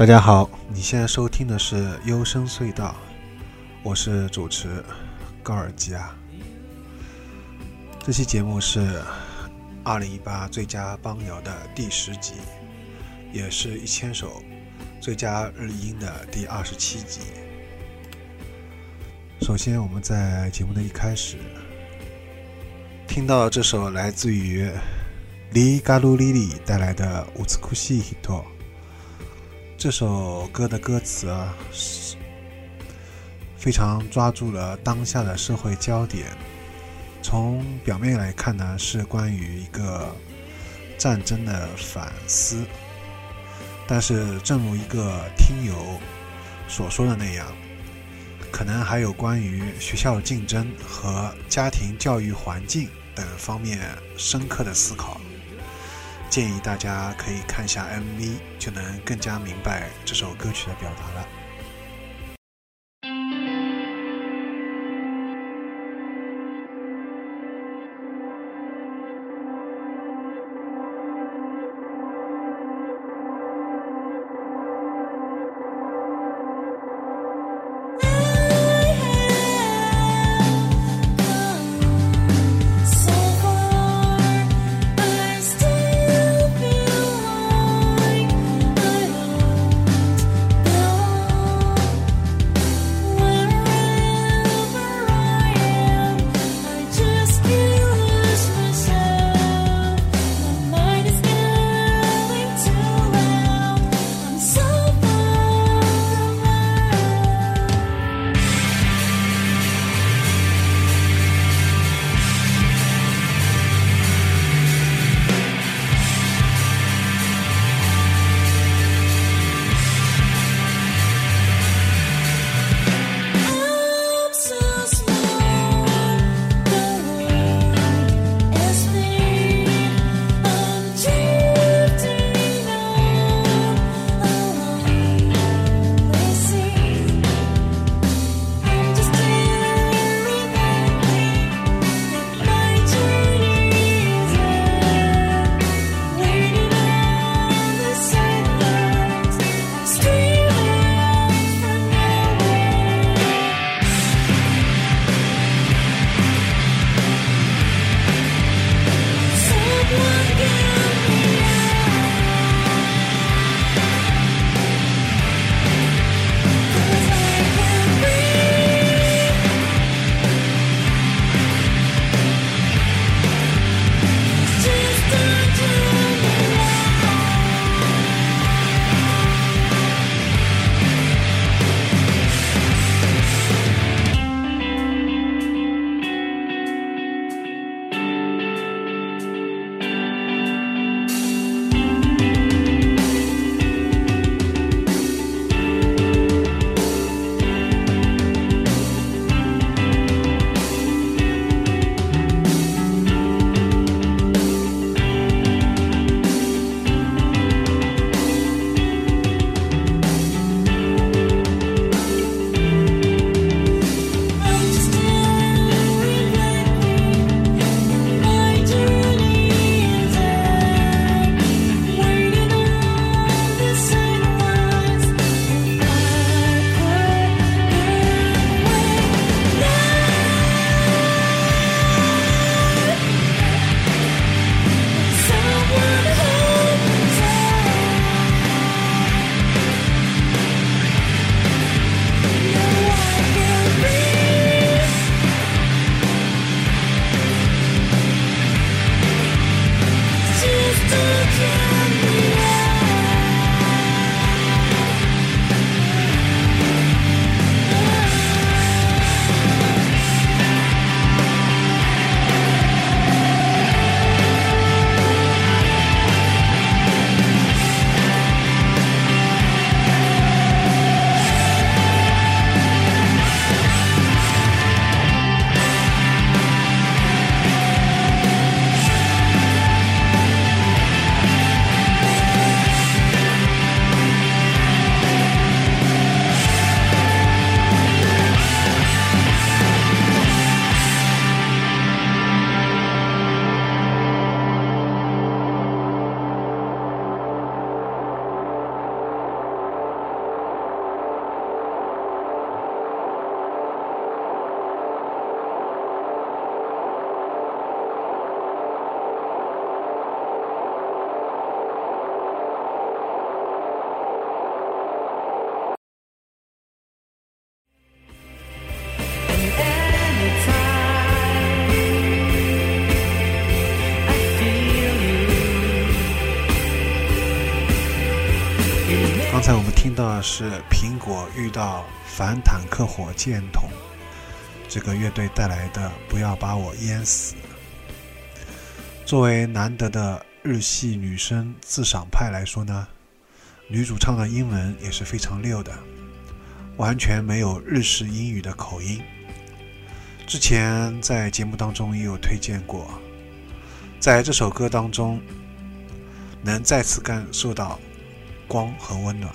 大家好，你现在收听的是《幽深隧道》，我是主持高尔基啊。这期节目是二零一八最佳邦谣的第十集，也是一千首最佳日音的第二十七集。首先，我们在节目的一开始听到这首来自于里嘎鲁里里带来的《乌兹库西希托》。这首歌的歌词啊，非常抓住了当下的社会焦点。从表面来看呢，是关于一个战争的反思。但是，正如一个听友所说的那样，可能还有关于学校竞争和家庭教育环境等方面深刻的思考。建议大家可以看一下 MV，就能更加明白这首歌曲的表达了。是苹果遇到反坦克火箭筒这个乐队带来的《不要把我淹死》。作为难得的日系女生自赏派来说呢，女主唱的英文也是非常溜的，完全没有日式英语的口音。之前在节目当中也有推荐过，在这首歌当中，能再次感受到光和温暖。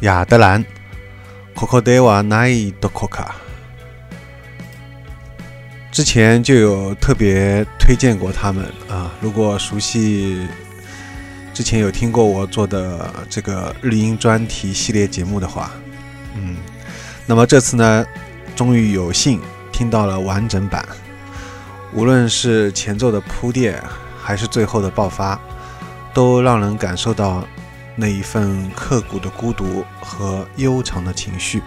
亚德兰 （Cocodeva Nai Dokoka）。之前就有特别推荐过他们啊，如果熟悉之前有听过我做的这个日音专题系列节目的话，嗯，那么这次呢，终于有幸听到了完整版，无论是前奏的铺垫，还是最后的爆发，都让人感受到那一份刻骨的孤独和悠长的情绪。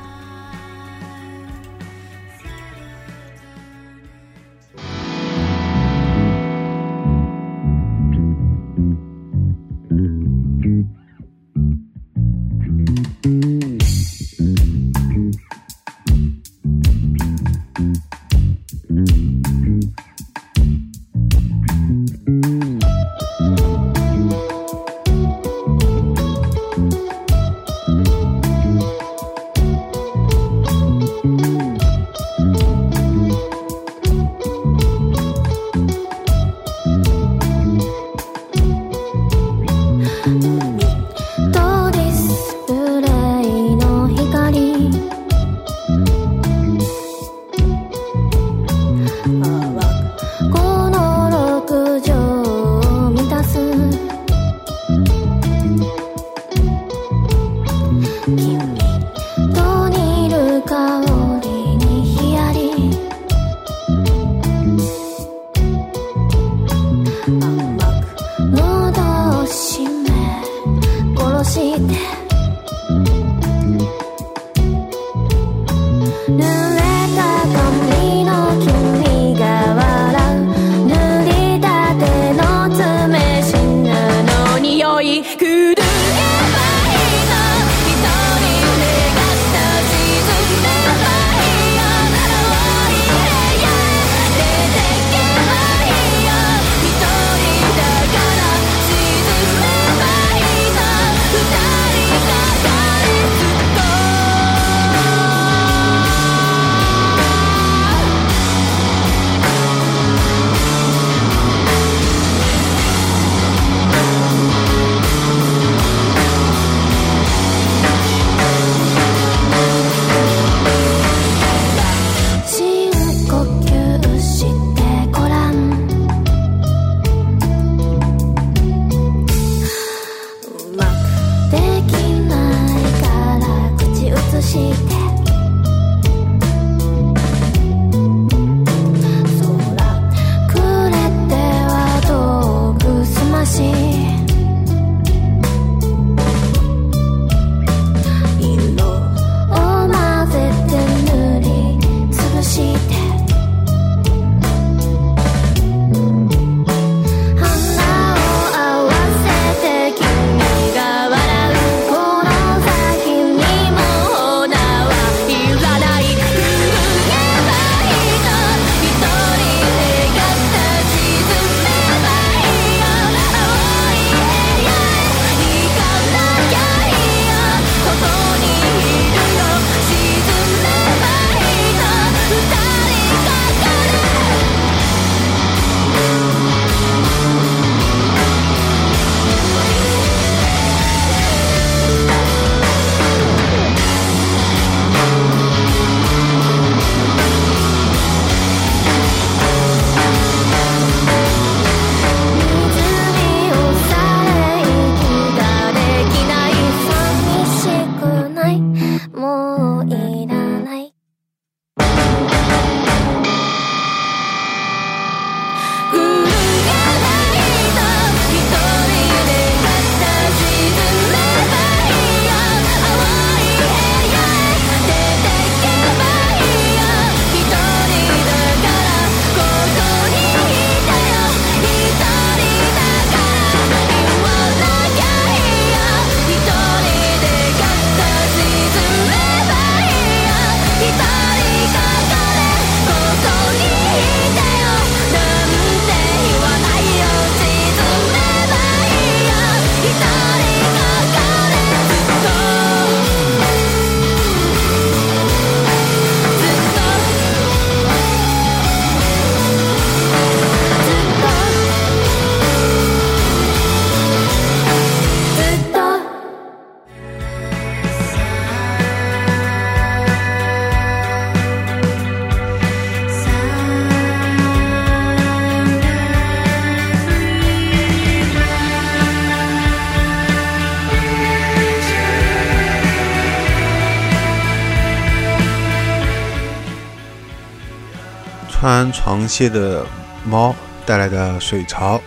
穿床鞋的猫带来的水潮，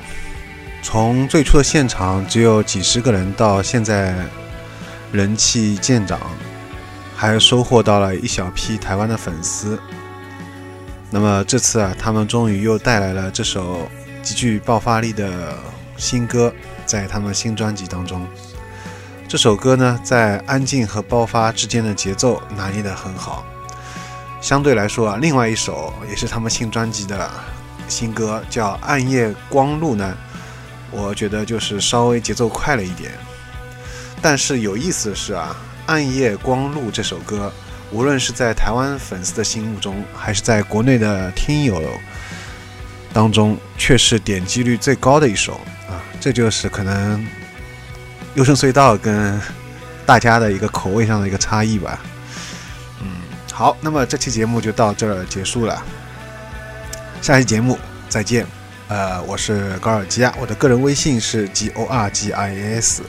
从最初的现场只有几十个人，到现在人气渐长，还收获到了一小批台湾的粉丝。那么这次啊，他们终于又带来了这首极具爆发力的新歌，在他们新专辑当中。这首歌呢，在安静和爆发之间的节奏拿捏得很好。相对来说啊，另外一首也是他们新专辑的新歌，叫《暗夜光路》呢，我觉得就是稍微节奏快了一点。但是有意思的是啊，《暗夜光路》这首歌，无论是在台湾粉丝的心目中，还是在国内的听友当中，却是点击率最高的一首啊。这就是可能优胜隧道跟大家的一个口味上的一个差异吧。好，那么这期节目就到这儿结束了。下期节目再见。呃，我是高尔基亚，我的个人微信是 G O R G I S。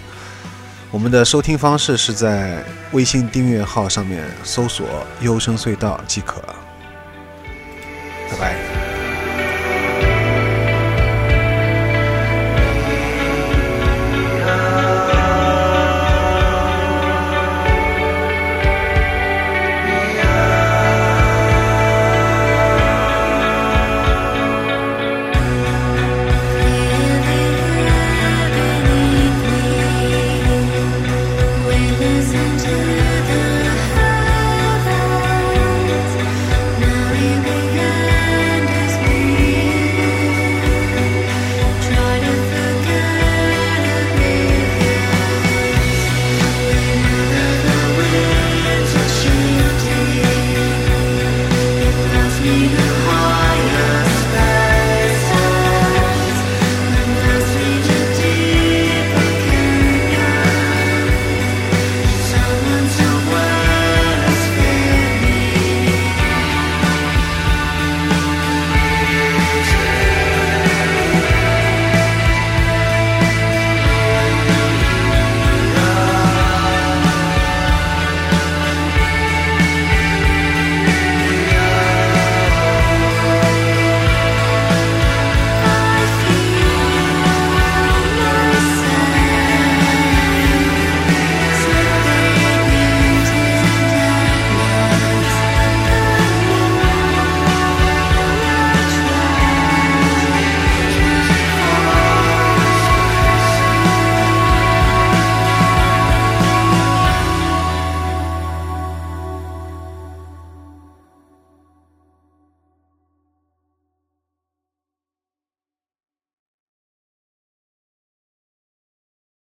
我们的收听方式是在微信订阅号上面搜索“优声隧道”即可。拜拜。